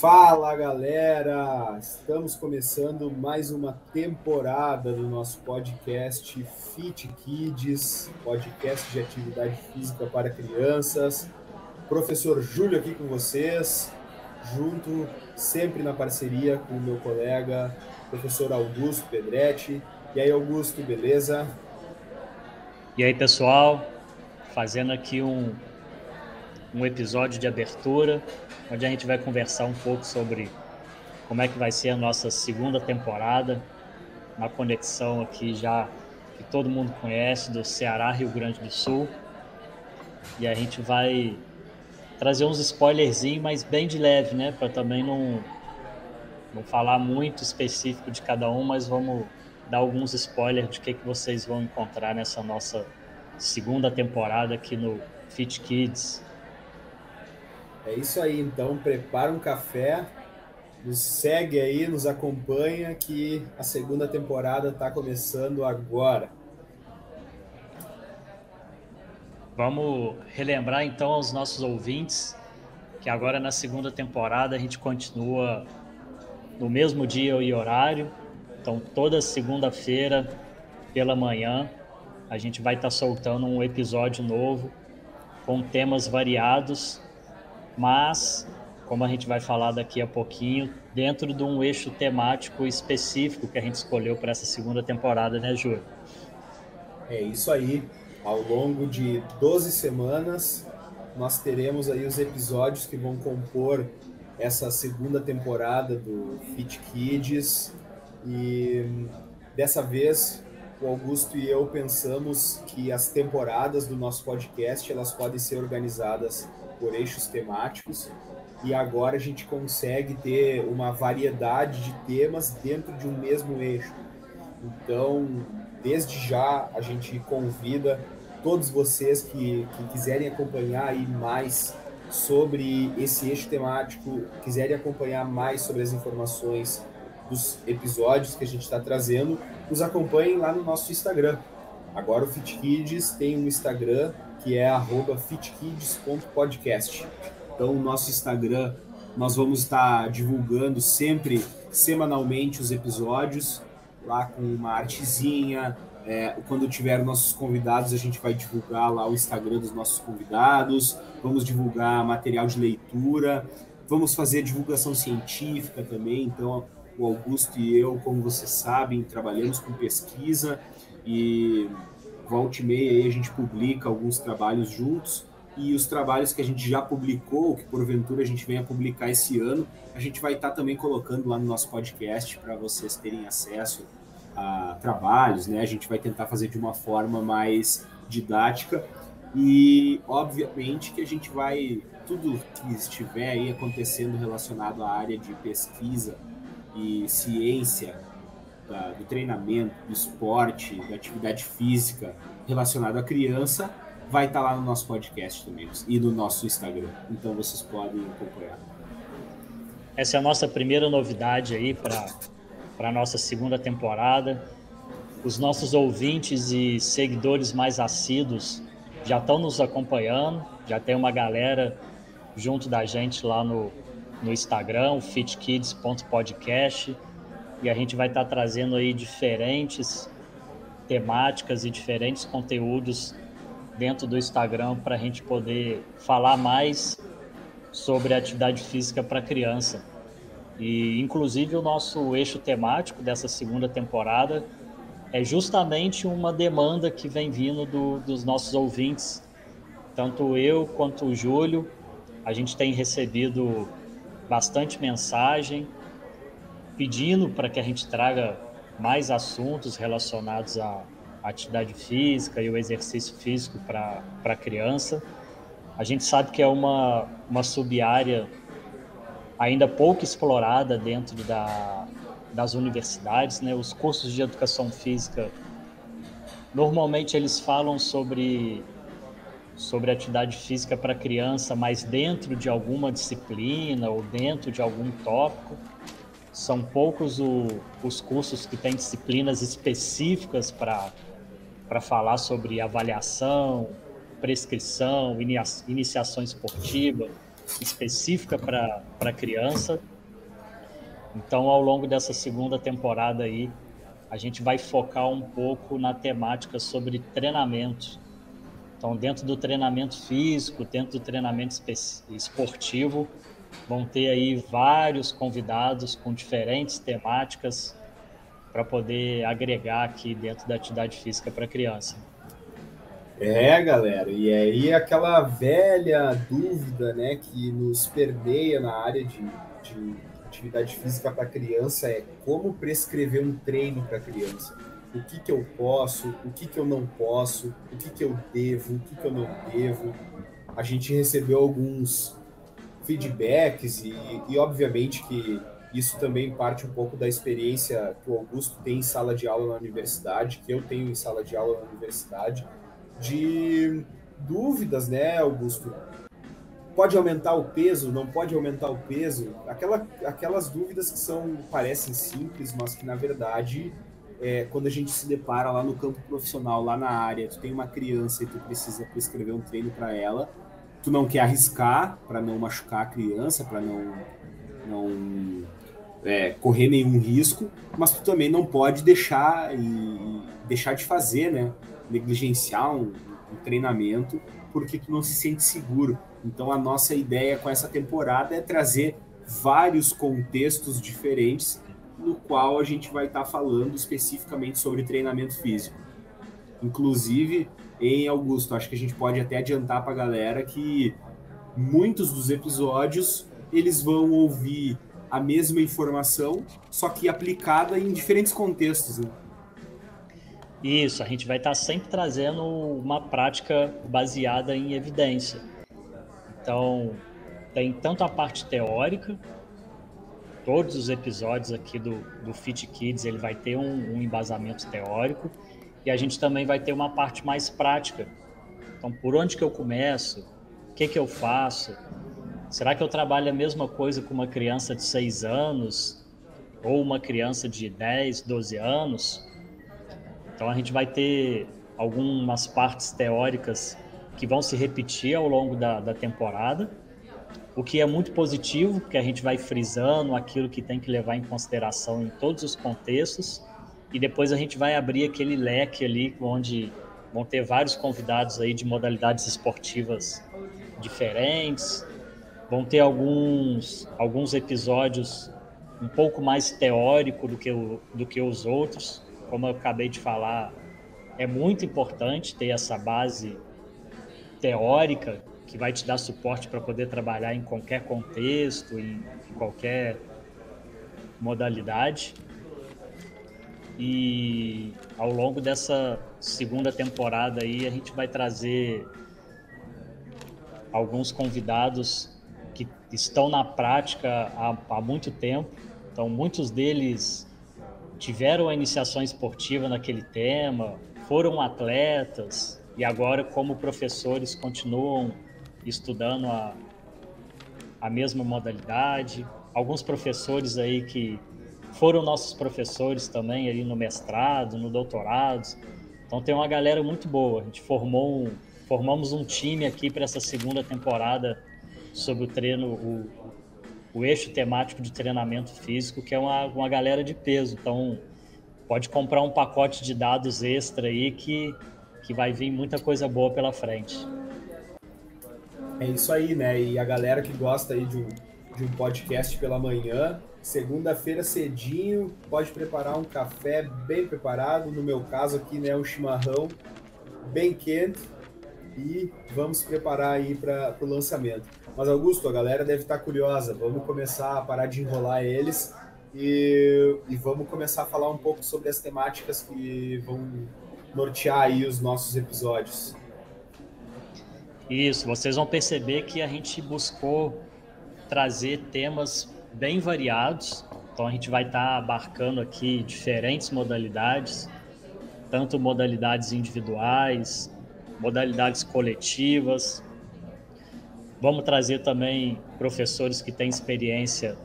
Fala galera! Estamos começando mais uma temporada do nosso podcast Fit Kids, podcast de atividade física para crianças. Professor Júlio aqui com vocês, junto sempre na parceria com o meu colega, professor Augusto Pedretti. E aí, Augusto, beleza? E aí, pessoal, fazendo aqui um, um episódio de abertura, onde a gente vai conversar um pouco sobre como é que vai ser a nossa segunda temporada, na conexão aqui já que todo mundo conhece, do Ceará, Rio Grande do Sul. E a gente vai trazer uns spoilerzinhos, mas bem de leve, né? Para também não, não falar muito específico de cada um, mas vamos dar alguns spoilers de que, que vocês vão encontrar nessa nossa segunda temporada aqui no Fit Kids. É isso aí, então. Prepara um café, nos segue aí, nos acompanha que a segunda temporada está começando agora. Vamos relembrar então aos nossos ouvintes que agora na segunda temporada a gente continua no mesmo dia e horário, então, toda segunda-feira pela manhã, a gente vai estar tá soltando um episódio novo com temas variados, mas, como a gente vai falar daqui a pouquinho, dentro de um eixo temático específico que a gente escolheu para essa segunda temporada, né, Júlio? É isso aí. Ao longo de 12 semanas, nós teremos aí os episódios que vão compor essa segunda temporada do Fit Kids, e dessa vez o Augusto e eu pensamos que as temporadas do nosso podcast elas podem ser organizadas por eixos temáticos e agora a gente consegue ter uma variedade de temas dentro de um mesmo eixo. Então, desde já a gente convida todos vocês que, que quiserem acompanhar aí mais sobre esse eixo temático, quiserem acompanhar mais sobre as informações dos episódios que a gente está trazendo, nos acompanhem lá no nosso Instagram. Agora o FitKids tem um Instagram que é fitkids.podcast. Então, o nosso Instagram, nós vamos estar divulgando sempre, semanalmente, os episódios, lá com uma artezinha. É, quando tiver nossos convidados, a gente vai divulgar lá o Instagram dos nossos convidados, vamos divulgar material de leitura, vamos fazer divulgação científica também. Então, o Augusto e eu, como vocês sabem, trabalhamos com pesquisa e volta e meia aí a gente publica alguns trabalhos juntos e os trabalhos que a gente já publicou, que porventura a gente venha publicar esse ano, a gente vai estar tá também colocando lá no nosso podcast para vocês terem acesso a trabalhos, né? A gente vai tentar fazer de uma forma mais didática e obviamente que a gente vai tudo que estiver aí acontecendo relacionado à área de pesquisa e ciência da, do treinamento, do esporte, da atividade física relacionado à criança, vai estar tá lá no nosso podcast também e no nosso Instagram. Então vocês podem acompanhar. Essa é a nossa primeira novidade aí para a nossa segunda temporada. Os nossos ouvintes e seguidores mais assíduos já estão nos acompanhando, já tem uma galera junto da gente lá no, no Instagram, fitkids.podcast, e a gente vai estar tá trazendo aí diferentes temáticas e diferentes conteúdos dentro do Instagram para a gente poder falar mais sobre atividade física para criança. E inclusive o nosso eixo temático dessa segunda temporada é justamente uma demanda que vem vindo do, dos nossos ouvintes. Tanto eu quanto o Júlio, a gente tem recebido bastante mensagem pedindo para que a gente traga mais assuntos relacionados à atividade física e o exercício físico para a criança. A gente sabe que é uma, uma sub-área ainda pouco explorada dentro da, das universidades, né? Os cursos de educação física normalmente eles falam sobre sobre atividade física para criança, mas dentro de alguma disciplina ou dentro de algum tópico. São poucos o, os cursos que têm disciplinas específicas para falar sobre avaliação, prescrição, inicia, iniciação esportiva. específica para criança. Então, ao longo dessa segunda temporada aí, a gente vai focar um pouco na temática sobre treinamento. Então, dentro do treinamento físico, dentro do treinamento esportivo, vão ter aí vários convidados com diferentes temáticas para poder agregar aqui dentro da atividade física para criança. É, galera, e aí aquela velha dúvida, né, que nos permeia na área de, de atividade física para criança é como prescrever um treino para criança. O que, que eu posso, o que, que eu não posso, o que, que eu devo, o que, que eu não devo. A gente recebeu alguns feedbacks e, e obviamente que isso também parte um pouco da experiência que o Augusto tem em sala de aula na universidade, que eu tenho em sala de aula na universidade de dúvidas, né, Augusto? Pode aumentar o peso? Não pode aumentar o peso? Aquela, aquelas dúvidas que são parecem simples, mas que na verdade, é, quando a gente se depara lá no campo profissional, lá na área, tu tem uma criança e tu precisa prescrever um treino para ela, tu não quer arriscar para não machucar a criança, para não não é, correr nenhum risco, mas tu também não pode deixar e deixar de fazer, né? negligenciar um, um treinamento porque tu não se sente seguro. Então a nossa ideia com essa temporada é trazer vários contextos diferentes no qual a gente vai estar tá falando especificamente sobre treinamento físico. Inclusive, em Augusto, acho que a gente pode até adiantar para a galera que muitos dos episódios eles vão ouvir a mesma informação, só que aplicada em diferentes contextos. Né? Isso, a gente vai estar sempre trazendo uma prática baseada em evidência. Então, tem tanto a parte teórica, todos os episódios aqui do, do Fit Kids ele vai ter um, um embasamento teórico e a gente também vai ter uma parte mais prática. Então, por onde que eu começo? O que que eu faço? Será que eu trabalho a mesma coisa com uma criança de 6 anos ou uma criança de 10, 12 anos? Então a gente vai ter algumas partes teóricas que vão se repetir ao longo da, da temporada, o que é muito positivo, porque a gente vai frisando aquilo que tem que levar em consideração em todos os contextos, e depois a gente vai abrir aquele leque ali onde vão ter vários convidados aí de modalidades esportivas diferentes, vão ter alguns, alguns episódios um pouco mais teórico do que, o, do que os outros, como eu acabei de falar, é muito importante ter essa base teórica que vai te dar suporte para poder trabalhar em qualquer contexto, em, em qualquer modalidade. E ao longo dessa segunda temporada aí a gente vai trazer alguns convidados que estão na prática há, há muito tempo. Então muitos deles tiveram a iniciação esportiva naquele tema, foram atletas e agora, como professores, continuam estudando a, a mesma modalidade. Alguns professores aí que foram nossos professores também aí no mestrado, no doutorado. Então tem uma galera muito boa. A gente formou formamos um time aqui para essa segunda temporada sobre o treino, o, o eixo temático de treinamento físico, que é uma, uma galera de peso. Então, pode comprar um pacote de dados extra aí que, que vai vir muita coisa boa pela frente. É isso aí, né? E a galera que gosta aí de um, de um podcast pela manhã, segunda-feira cedinho, pode preparar um café bem preparado. No meu caso aqui, né, um chimarrão bem quente e vamos preparar aí para o lançamento. Mas, Augusto, a galera deve estar curiosa. Vamos começar a parar de enrolar eles e, e vamos começar a falar um pouco sobre as temáticas que vão nortear aí os nossos episódios. Isso, vocês vão perceber que a gente buscou trazer temas bem variados. Então a gente vai estar tá abarcando aqui diferentes modalidades, tanto modalidades individuais, modalidades coletivas, Vamos trazer também professores que têm experiência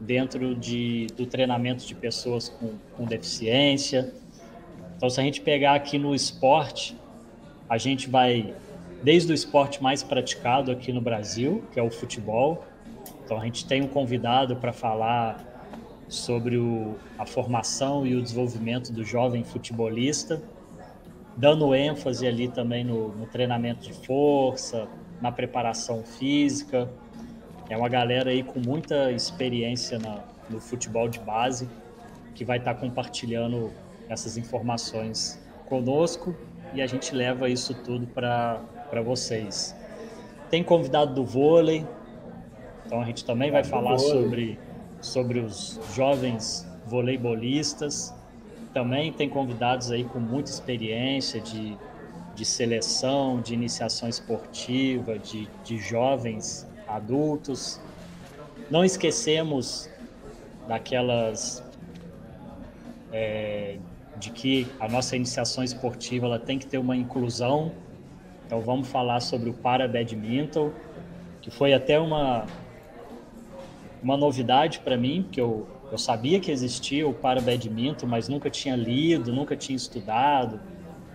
dentro de, do treinamento de pessoas com, com deficiência. Então, se a gente pegar aqui no esporte, a gente vai desde o esporte mais praticado aqui no Brasil, que é o futebol. Então a gente tem um convidado para falar sobre o, a formação e o desenvolvimento do jovem futebolista, dando ênfase ali também no, no treinamento de força, na preparação física. É uma galera aí com muita experiência na, no futebol de base que vai estar compartilhando essas informações conosco e a gente leva isso tudo para vocês. Tem convidado do vôlei, então a gente também vai falar sobre, sobre os jovens voleibolistas. Também tem convidados aí com muita experiência de, de seleção, de iniciação esportiva, de, de jovens adultos. Não esquecemos daquelas é, de que a nossa iniciação esportiva ela tem que ter uma inclusão. Então vamos falar sobre o para badminton, que foi até uma uma novidade para mim, porque eu, eu sabia que existia o para badminton, mas nunca tinha lido, nunca tinha estudado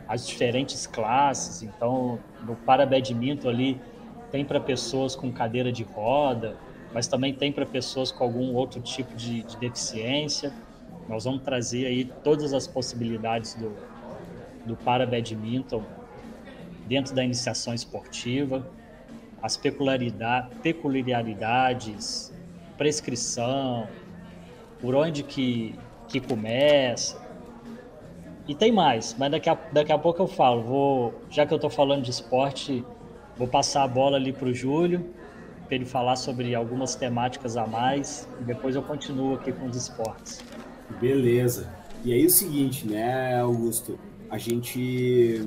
as diferentes classes. Então, no para badminton ali tem para pessoas com cadeira de roda, mas também tem para pessoas com algum outro tipo de, de deficiência. Nós vamos trazer aí todas as possibilidades do, do para badminton dentro da iniciação esportiva, as peculiaridades, prescrição, por onde que, que começa. E tem mais, mas daqui a, daqui a pouco eu falo. Vou, já que eu estou falando de esporte, vou passar a bola ali para o Júlio, para ele falar sobre algumas temáticas a mais, e depois eu continuo aqui com os esportes. Beleza. E aí o seguinte, né, Augusto? A gente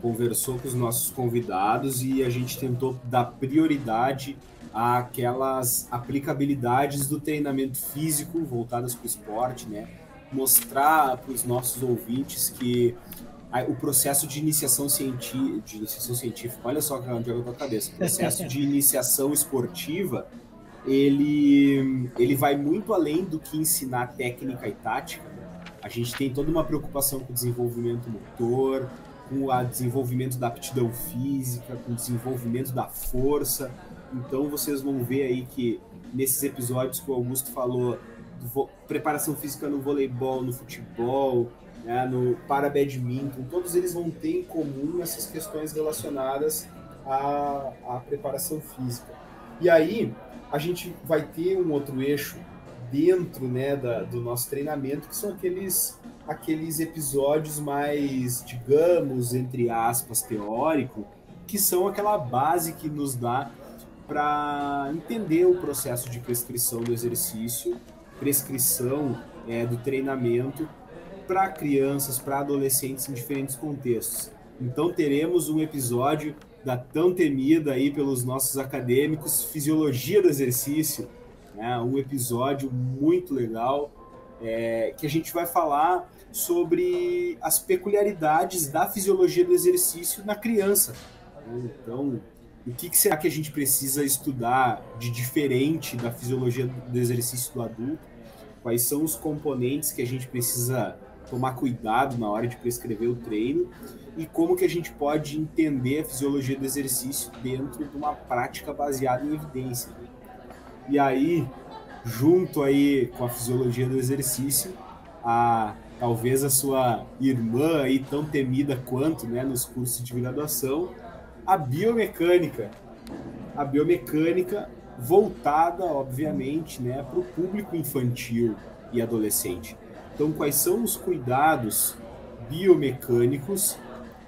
conversou com os nossos convidados e a gente tentou dar prioridade àquelas aplicabilidades do treinamento físico voltadas para o esporte, né? Mostrar para os nossos ouvintes que o processo de iniciação, científica, de iniciação científica, olha só onde eu estou a cabeça, o processo de iniciação esportiva ele, ele vai muito além do que ensinar técnica e tática. A gente tem toda uma preocupação com o desenvolvimento motor, com o desenvolvimento da aptidão física, com o desenvolvimento da força. Então vocês vão ver aí que nesses episódios que o Augusto falou, preparação física no voleibol, no futebol, né, no para badminton, todos eles vão ter em comum essas questões relacionadas à, à preparação física. E aí, a gente vai ter um outro eixo dentro né, da, do nosso treinamento, que são aqueles, aqueles episódios mais, digamos, entre aspas, teórico, que são aquela base que nos dá para entender o processo de prescrição do exercício, prescrição é, do treinamento para crianças, para adolescentes em diferentes contextos. Então teremos um episódio da tão temida aí pelos nossos acadêmicos Fisiologia do Exercício, né? um episódio muito legal é, que a gente vai falar sobre as peculiaridades da fisiologia do exercício na criança. Então, o que, que será que a gente precisa estudar de diferente da fisiologia do exercício do adulto? Quais são os componentes que a gente precisa tomar cuidado na hora de prescrever o treino e como que a gente pode entender a fisiologia do exercício dentro de uma prática baseada em evidência. E aí, junto aí com a fisiologia do exercício, a talvez a sua irmã aí tão temida quanto, né, nos cursos de graduação, a biomecânica. A biomecânica voltada, obviamente, né, para o público infantil e adolescente. Então, quais são os cuidados biomecânicos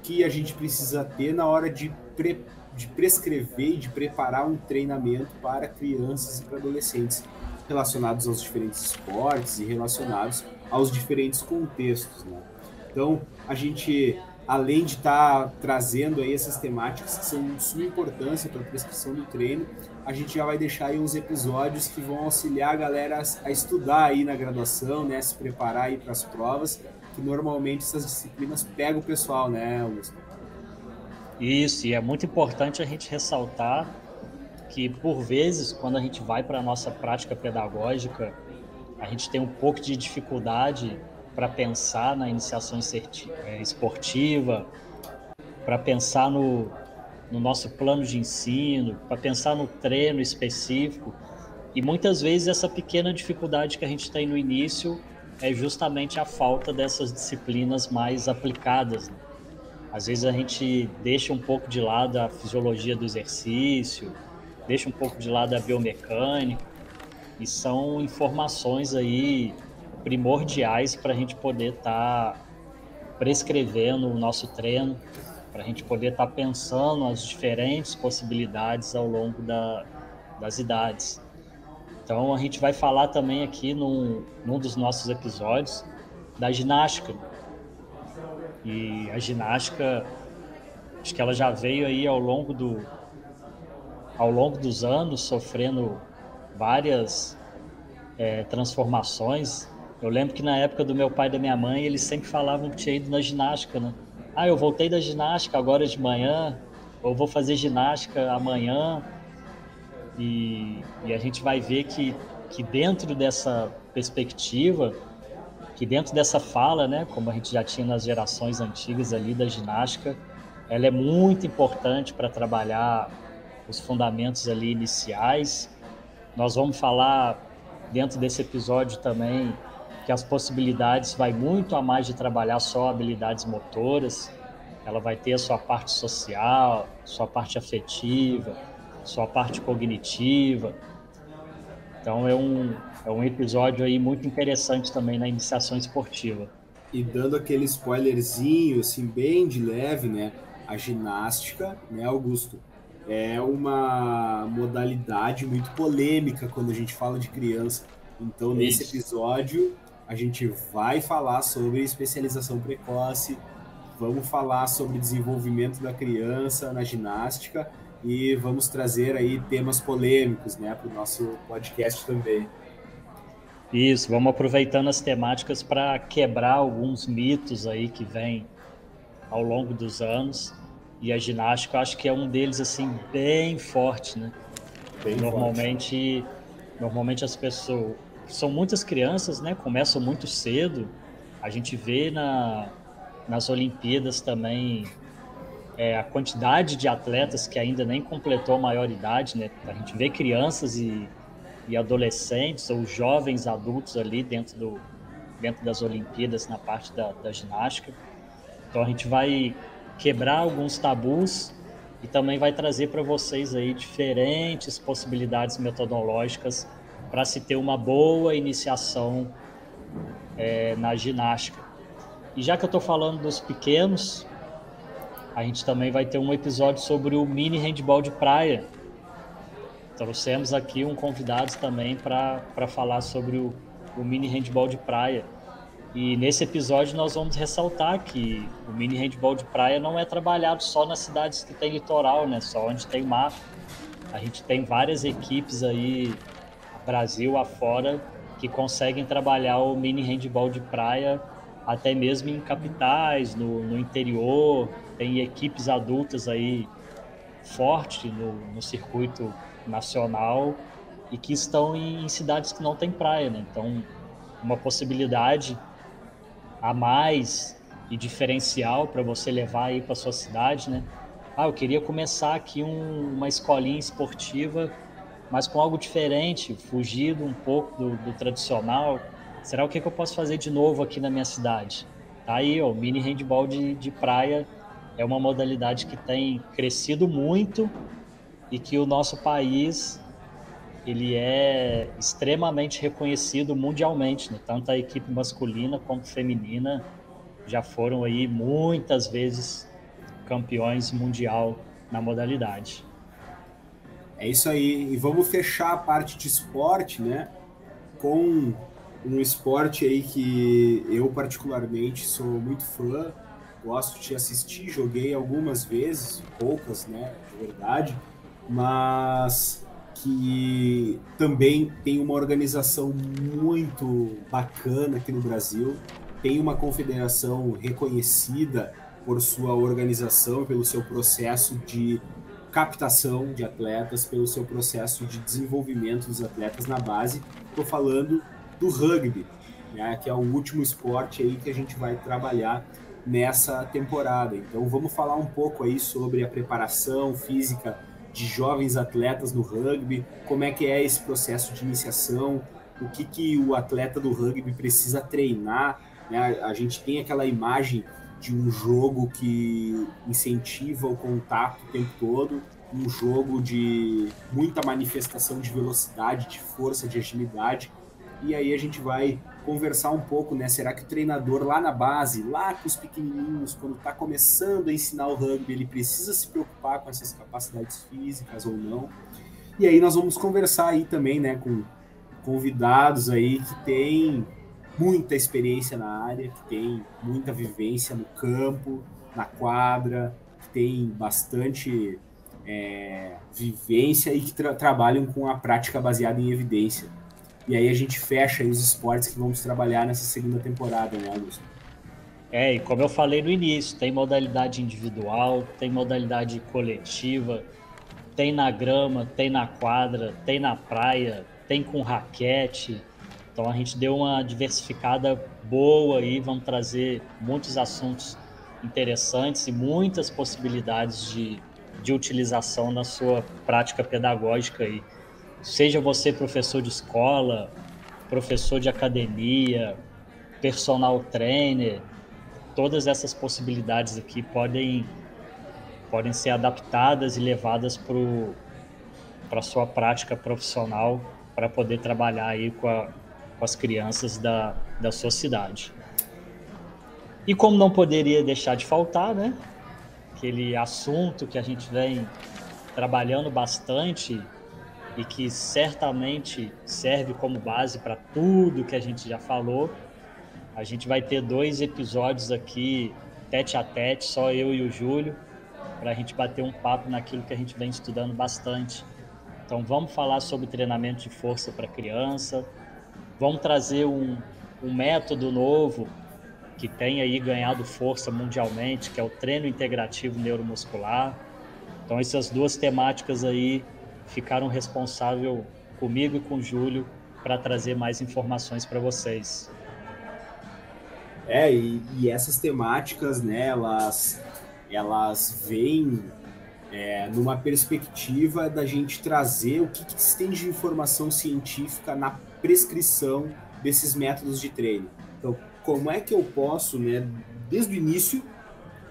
que a gente precisa ter na hora de, pre, de prescrever e de preparar um treinamento para crianças e para adolescentes relacionados aos diferentes esportes e relacionados aos diferentes contextos. Né? Então, a gente, além de estar tá trazendo aí essas temáticas que são de suma importância para a prescrição do treino, a gente já vai deixar aí uns episódios que vão auxiliar a galera a, estudar aí na graduação, né, se preparar aí para as provas que normalmente essas disciplinas pegam o pessoal, né, Augusto? Isso, e é muito importante a gente ressaltar que, por vezes, quando a gente vai para a nossa prática pedagógica, a gente tem um pouco de dificuldade para pensar na iniciação é, esportiva, para pensar no, no nosso plano de ensino, para pensar no treino específico. E muitas vezes essa pequena dificuldade que a gente tem no início é justamente a falta dessas disciplinas mais aplicadas. Né? Às vezes a gente deixa um pouco de lado a fisiologia do exercício, deixa um pouco de lado a biomecânica, e são informações aí primordiais para a gente poder estar tá prescrevendo o nosso treino, para a gente poder estar tá pensando as diferentes possibilidades ao longo da, das idades. Então a gente vai falar também aqui num, num dos nossos episódios da ginástica. E a ginástica, acho que ela já veio aí ao longo do ao longo dos anos sofrendo várias é, transformações. Eu lembro que na época do meu pai e da minha mãe, eles sempre falavam que tinha ido na ginástica, né? Ah, eu voltei da ginástica agora de manhã, ou vou fazer ginástica amanhã. E, e a gente vai ver que, que dentro dessa perspectiva, que dentro dessa fala, né, como a gente já tinha nas gerações antigas ali da ginástica, ela é muito importante para trabalhar os fundamentos ali iniciais. Nós vamos falar dentro desse episódio também que as possibilidades vai muito a mais de trabalhar só habilidades motoras. Ela vai ter a sua parte social, sua parte afetiva, sua parte cognitiva. Então é um, é um episódio aí muito interessante também na iniciação esportiva. E dando aquele spoilerzinho, assim, bem de leve, né? A ginástica, né, Augusto? É uma modalidade muito polêmica quando a gente fala de criança. Então, nesse episódio, a gente vai falar sobre especialização precoce, vamos falar sobre desenvolvimento da criança na ginástica e vamos trazer aí temas polêmicos, né, para o nosso podcast também. Isso, vamos aproveitando as temáticas para quebrar alguns mitos aí que vêm ao longo dos anos. E a ginástica, acho que é um deles assim bem forte, né? Bem normalmente, forte. normalmente as pessoas são muitas crianças, né? Começam muito cedo. A gente vê na, nas Olimpíadas também é, a quantidade de atletas que ainda nem completou a maioridade, né? A gente vê crianças e, e adolescentes ou jovens adultos ali dentro, do, dentro das Olimpíadas na parte da, da ginástica. Então a gente vai quebrar alguns tabus e também vai trazer para vocês aí diferentes possibilidades metodológicas para se ter uma boa iniciação é, na ginástica. E já que eu estou falando dos pequenos, a gente também vai ter um episódio sobre o mini handball de praia. Trouxemos aqui um convidado também para falar sobre o, o mini handball de praia. E nesse episódio nós vamos ressaltar que o mini handball de praia não é trabalhado só nas cidades que tem litoral, né? Só onde tem mar. A gente tem várias equipes aí, Brasil afora, que conseguem trabalhar o mini handball de praia até mesmo em capitais, no, no interior, tem equipes adultas aí fortes no, no circuito nacional e que estão em, em, cidades que não tem praia, né? Então, uma possibilidade a mais e diferencial para você levar aí para sua cidade, né? Ah, eu queria começar aqui um, uma escolinha esportiva, mas com algo diferente, fugido um pouco do, do tradicional, será o que, que, eu posso fazer de novo aqui na minha cidade? Tá aí, ó, mini handball de, de praia é uma modalidade que tem crescido muito e que o nosso país ele é extremamente reconhecido mundialmente, né? tanto a equipe masculina quanto feminina já foram aí muitas vezes campeões mundial na modalidade. É isso aí, e vamos fechar a parte de esporte, né, com um esporte aí que eu particularmente sou muito fã, gosto de assistir, joguei algumas vezes, poucas, né, de verdade, mas que também tem uma organização muito bacana aqui no Brasil, tem uma confederação reconhecida por sua organização, pelo seu processo de captação de atletas, pelo seu processo de desenvolvimento dos atletas na base. Estou falando do rugby, né, que é o último esporte aí que a gente vai trabalhar nessa temporada. Então vamos falar um pouco aí sobre a preparação física de jovens atletas no rugby, como é que é esse processo de iniciação, o que, que o atleta do rugby precisa treinar. Né? A gente tem aquela imagem de um jogo que incentiva o contato o tempo todo, um jogo de muita manifestação de velocidade, de força, de agilidade. E aí a gente vai conversar um pouco, né? Será que o treinador lá na base, lá com os pequenininhos, quando está começando a ensinar o rugby, ele precisa se preocupar com essas capacidades físicas ou não? E aí nós vamos conversar aí também, né, com convidados aí que têm muita experiência na área, que tem muita vivência no campo, na quadra, que tem bastante é, vivência e que tra trabalham com a prática baseada em evidência. E aí a gente fecha os esportes que vamos trabalhar nessa segunda temporada, né, Augusto? É, e como eu falei no início, tem modalidade individual, tem modalidade coletiva, tem na grama, tem na quadra, tem na praia, tem com raquete. Então a gente deu uma diversificada boa aí, vamos trazer muitos assuntos interessantes e muitas possibilidades de, de utilização na sua prática pedagógica aí. Seja você professor de escola, professor de academia, personal trainer, todas essas possibilidades aqui podem, podem ser adaptadas e levadas para a sua prática profissional para poder trabalhar aí com, a, com as crianças da, da sua cidade. E como não poderia deixar de faltar, né? Aquele assunto que a gente vem trabalhando bastante e que certamente serve como base para tudo que a gente já falou. A gente vai ter dois episódios aqui, tete a tete, só eu e o Júlio, para a gente bater um papo naquilo que a gente vem estudando bastante. Então, vamos falar sobre treinamento de força para criança, vamos trazer um, um método novo que tem aí ganhado força mundialmente, que é o treino integrativo neuromuscular. Então, essas duas temáticas aí ficaram responsável comigo e com o Júlio para trazer mais informações para vocês. É, e, e, essas temáticas, né, elas, elas vêm é, numa perspectiva da gente trazer o que, que se tem de informação científica na prescrição desses métodos de treino. Então, como é que eu posso, né, desde o início,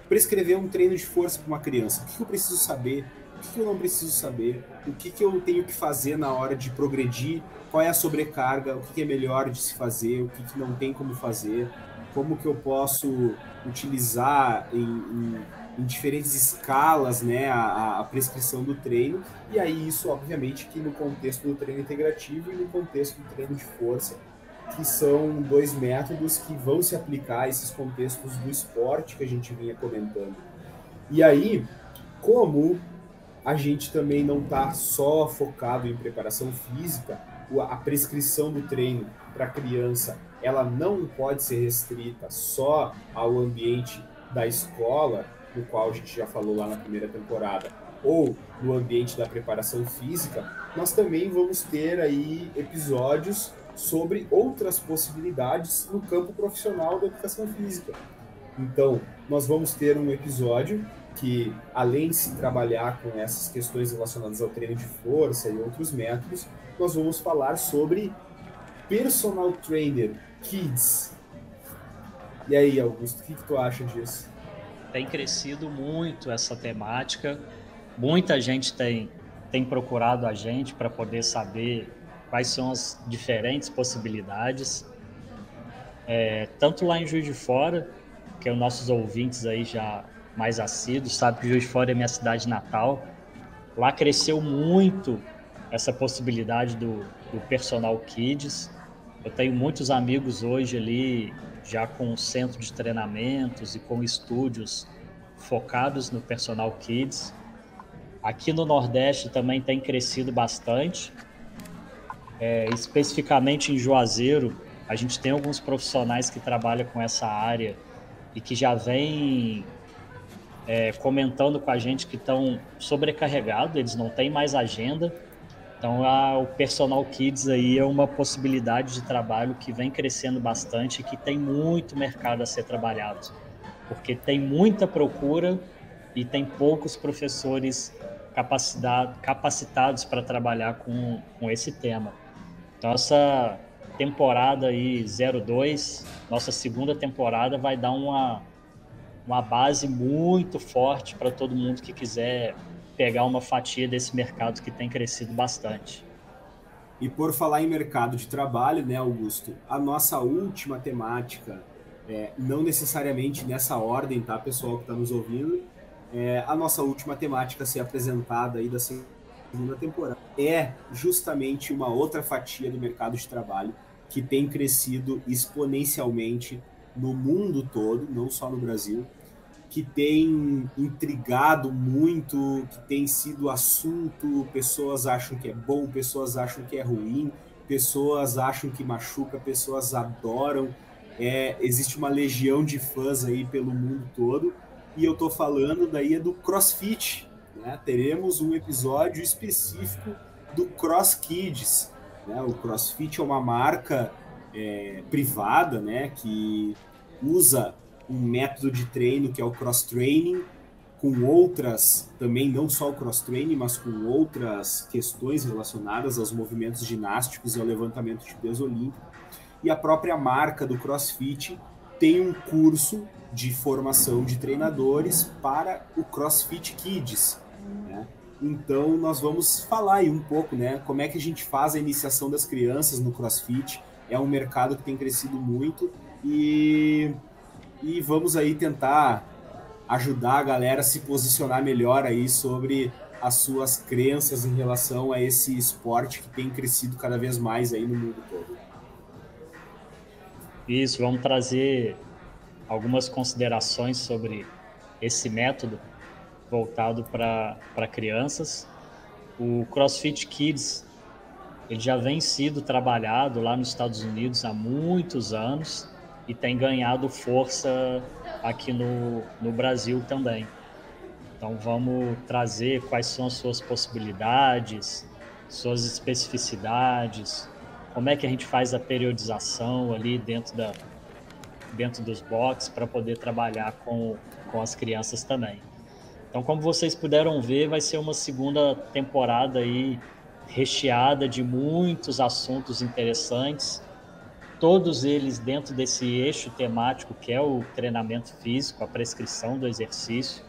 prescrever um treino de força para uma criança? O que, eu preciso saber? que eu não preciso saber, o que, que eu tenho que fazer na hora de progredir, qual é a sobrecarga, o que, que é melhor de se fazer, o que, que não tem como fazer, como que eu posso utilizar em, em, em diferentes escalas né, a, a, prescrição do treino, e aí isso, obviamente, que no contexto do treino integrativo e no contexto do treino de força, que são dois métodos que vão se aplicar a esses contextos do esporte que a gente vinha comentando. E aí, como a gente também não está só focado em preparação física, a prescrição do treino para criança ela não pode ser restrita só ao ambiente da escola, no qual a gente já falou lá na primeira temporada, ou no ambiente da preparação física, nós também vamos ter aí episódios sobre outras possibilidades no campo profissional da educação física. Então, nós vamos ter um episódio que, além de se trabalhar com essas questões relacionadas ao treino de força e outros métodos, nós vamos falar sobre personal trainer kids. E aí, Augusto, o que, que tu acha disso? Tem crescido muito essa temática. Muita gente tem, tem procurado a gente para poder saber quais são as diferentes possibilidades. É, tanto lá em Juiz de Fora, que os nossos ouvintes aí já mais assíduo, sabe que Juiz de Fora é minha cidade natal. Lá cresceu muito essa possibilidade do, do personal kids. Eu tenho muitos amigos hoje ali já com centro de treinamentos e com estúdios focados no personal kids. Aqui no Nordeste também tem crescido bastante. É, especificamente em Juazeiro, a gente tem alguns profissionais que trabalham com essa área e que já vem é, comentando com a gente que estão sobrecarregados, eles não têm mais agenda. Então, a, o Personal Kids aí é uma possibilidade de trabalho que vem crescendo bastante e que tem muito mercado a ser trabalhado. porque tem muita procura e tem poucos professores capacitados para trabalhar com, com esse tema. Então, essa temporada aí 02, nossa segunda temporada, vai dar uma, uma base muito forte para todo mundo que quiser pegar uma fatia desse mercado que tem crescido bastante. E por falar em mercado de trabalho, né, Augusto, a nossa última temática, é, não necessariamente nessa ordem, tá, pessoal que está nos ouvindo, é, a nossa última temática a ser apresentada aí da segunda temporada é justamente uma outra fatia do mercado de trabalho que tem crescido exponencialmente no mundo todo, não só no Brasil, que tem intrigado muito, que tem sido assunto, pessoas acham que é bom, pessoas acham que é ruim, pessoas acham que machuca, pessoas adoram. É, existe uma legião de fãs aí pelo mundo todo e eu tô falando daí é do CrossFit. Né? Teremos um episódio específico do Cross Kids. Né? O CrossFit é uma marca é, privada né? que usa um método de treino que é o cross training, com outras, também não só o cross training, mas com outras questões relacionadas aos movimentos ginásticos e ao levantamento de peso olímpico. E a própria marca do CrossFit tem um curso de formação de treinadores para o CrossFit Kids. Né? Então, nós vamos falar aí um pouco, né? Como é que a gente faz a iniciação das crianças no CrossFit. É um mercado que tem crescido muito e, e vamos aí tentar ajudar a galera a se posicionar melhor aí sobre as suas crenças em relação a esse esporte que tem crescido cada vez mais aí no mundo todo. Isso, vamos trazer algumas considerações sobre esse método voltado para crianças. O CrossFit Kids ele já vem sido trabalhado lá nos Estados Unidos há muitos anos e tem ganhado força aqui no, no Brasil também. Então vamos trazer quais são as suas possibilidades, suas especificidades, como é que a gente faz a periodização ali dentro da, dentro dos boxes para poder trabalhar com, com as crianças também. Então, como vocês puderam ver, vai ser uma segunda temporada aí recheada de muitos assuntos interessantes, todos eles dentro desse eixo temático que é o treinamento físico, a prescrição do exercício.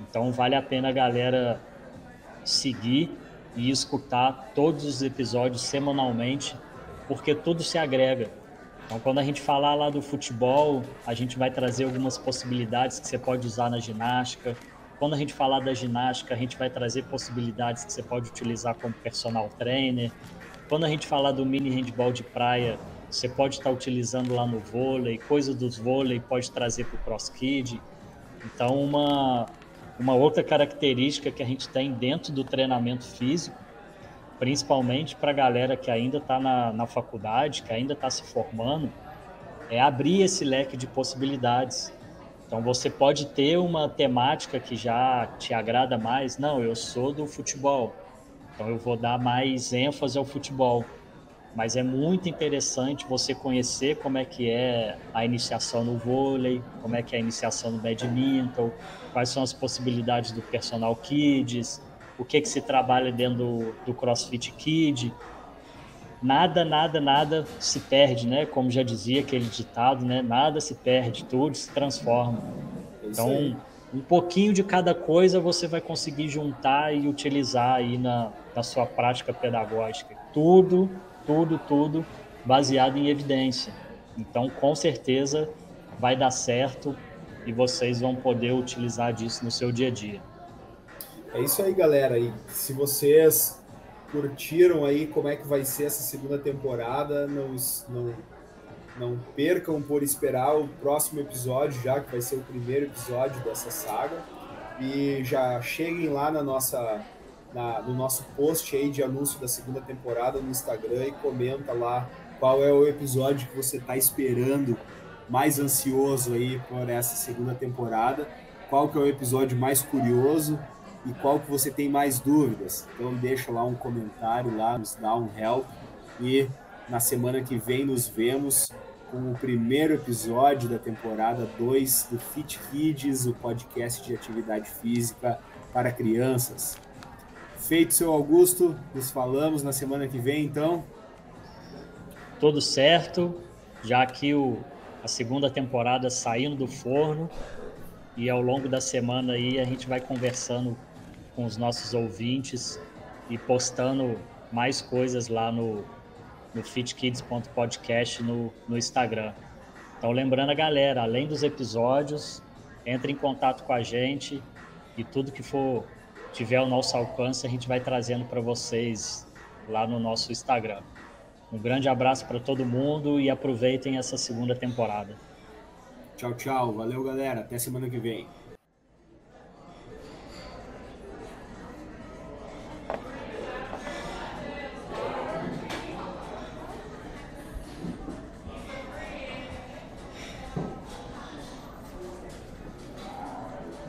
Então, vale a pena a galera seguir e escutar todos os episódios semanalmente, porque tudo se agrega. Então, quando a gente falar lá do futebol, a gente vai trazer algumas possibilidades que você pode usar na ginástica. Quando a gente falar da ginástica, a gente vai trazer possibilidades que você pode utilizar como personal trainer. Quando a gente falar do mini handball de praia, você pode estar utilizando lá no vôlei, coisa dos vôlei pode trazer para o cross kid. Então, uma, uma outra característica que a gente tem dentro do treinamento físico principalmente para a galera que ainda está na, na faculdade, que ainda está se formando, é abrir esse leque de possibilidades. Então você pode ter uma temática que já te agrada mais. Não, eu sou do futebol, então eu vou dar mais ênfase ao futebol. Mas é muito interessante você conhecer como é que é a iniciação no vôlei, como é que é a iniciação no badminton, quais são as possibilidades do personal kids, o que que se trabalha dentro do, do CrossFit Kid. Nada, nada, nada se perde, né? Como já dizia aquele ditado, né? Nada se perde, tudo se transforma. É então, um pouquinho de cada coisa você vai conseguir juntar e utilizar aí na, na sua prática pedagógica. Tudo, tudo, tudo baseado em evidência. Então, com certeza vai dar certo e vocês vão poder utilizar disso no seu dia a dia. É isso aí, galera. E se vocês curtiram aí como é que vai ser essa segunda temporada, não, não, não percam por esperar o próximo episódio, já que vai ser o primeiro episódio dessa saga. E já cheguem lá na nossa, na, no nosso post aí de anúncio da segunda temporada no Instagram e comenta lá qual é o episódio que você está esperando, mais ansioso aí por essa segunda temporada, qual que é o episódio mais curioso e qual que você tem mais dúvidas. Então deixa lá um comentário lá, nos dá um help e na semana que vem nos vemos com o primeiro episódio da temporada 2 do Fit Kids, o podcast de atividade física para crianças. Feito, seu Augusto, nos falamos na semana que vem, então. Tudo certo, já que o, a segunda temporada saindo do forno e ao longo da semana aí a gente vai conversando com os nossos ouvintes e postando mais coisas lá no, no fitkids.podcast no, no Instagram. Então, lembrando a galera, além dos episódios, entre em contato com a gente e tudo que for tiver ao nosso alcance, a gente vai trazendo para vocês lá no nosso Instagram. Um grande abraço para todo mundo e aproveitem essa segunda temporada. Tchau, tchau. Valeu, galera. Até semana que vem.